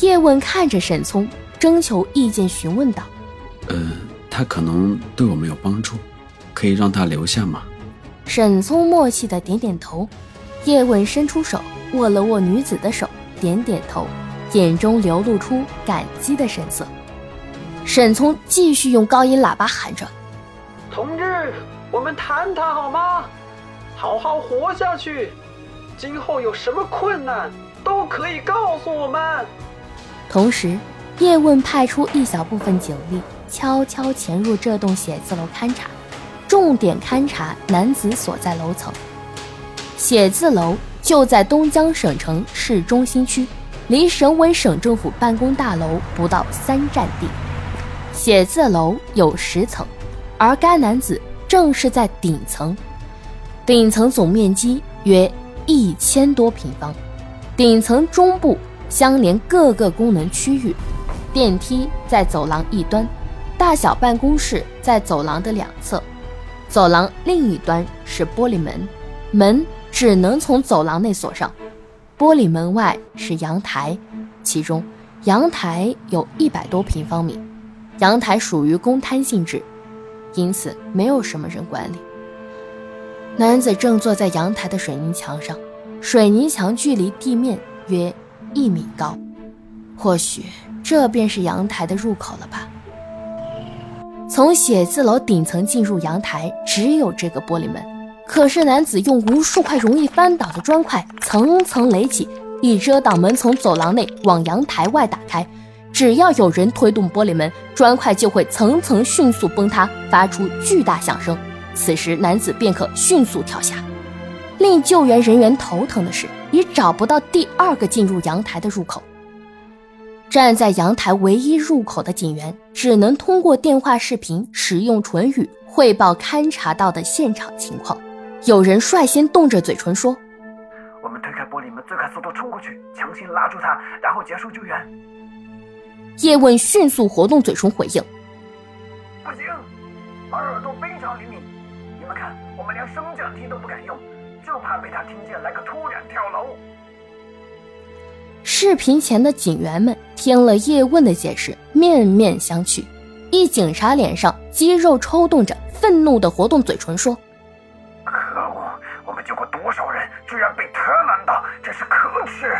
叶问看着沈聪，征求意见，询问道：“呃，他可能对我们有帮助，可以让他留下吗？”沈聪默契的点点头。叶问伸出手，握了握女子的手，点点头，眼中流露出感激的神色。沈聪继续用高音喇叭喊着：“同志，我们谈谈好吗？好好活下去，今后有什么困难都可以告诉我们。”同时，叶问派出一小部分警力，悄悄潜入这栋写字楼勘察，重点勘察男子所在楼层。写字楼就在东江省城市中心区，离省委省政府办公大楼不到三站地。写字楼有十层，而该男子正是在顶层。顶层总面积约一千多平方，顶层中部。相连各个功能区域，电梯在走廊一端，大小办公室在走廊的两侧，走廊另一端是玻璃门，门只能从走廊内锁上。玻璃门外是阳台，其中阳台有一百多平方米，阳台属于公摊性质，因此没有什么人管理。男子正坐在阳台的水泥墙上，水泥墙距离地面约。一米高，或许这便是阳台的入口了吧。从写字楼顶层进入阳台，只有这个玻璃门。可是男子用无数块容易翻倒的砖块层层垒起，以遮挡门从走廊内往阳台外打开。只要有人推动玻璃门，砖块就会层层迅速崩塌，发出巨大响声。此时男子便可迅速跳下。令救援人员头疼的是，已找不到第二个进入阳台的入口。站在阳台唯一入口的警员，只能通过电话视频使用唇语汇报勘察到的现场情况。有人率先动着嘴唇说：“我们推开玻璃门，最快速度冲过去，强行拉住他，然后结束救援。”叶问迅速活动嘴唇回应：“不行，耳朵非常灵敏，你们看，我们连升降梯都不敢用。”就怕被他听见，来个突然跳楼。视频前的警员们听了叶问的解释，面面相觑。一警察脸上肌肉抽动着，愤怒的活动嘴唇说：“可恶！我们救过多少人，居然被他拦到，真是可耻！”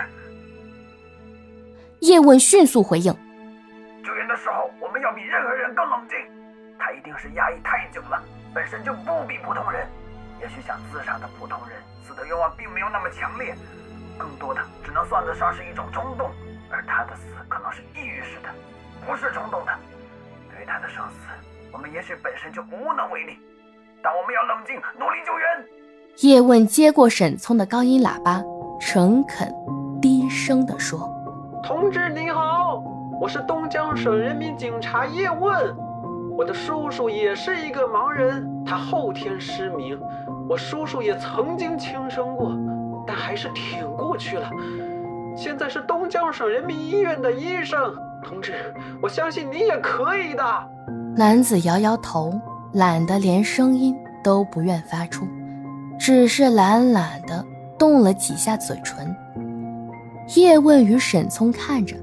叶问迅速回应：“救援的时候，我们要比任何人更冷静。他一定是压抑太久了，本身就不比普通人。”也许想自杀的普通人死的愿望并没有那么强烈，更多的只能算得上是一种冲动，而他的死可能是抑郁式的，不是冲动的。对于他的生死，我们也许本身就无能为力，但我们要冷静，努力救援。叶问接过沈聪的高音喇叭，诚恳低声地说：“同志您好，我是东江省人民警察叶问，我的叔叔也是一个盲人，他后天失明。”我叔叔也曾经轻生过，但还是挺过去了。现在是东江省人民医院的医生，同志，我相信你也可以的。男子摇摇头，懒得连声音都不愿发出，只是懒懒的动了几下嘴唇。叶问与沈聪看着，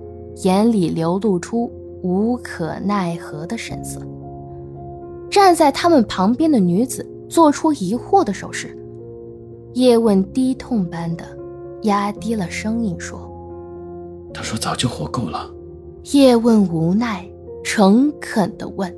眼里流露出无可奈何的神色。站在他们旁边的女子。做出疑惑的手势，叶问低痛般的压低了声音说：“他说早就活够了。”叶问无奈，诚恳的问。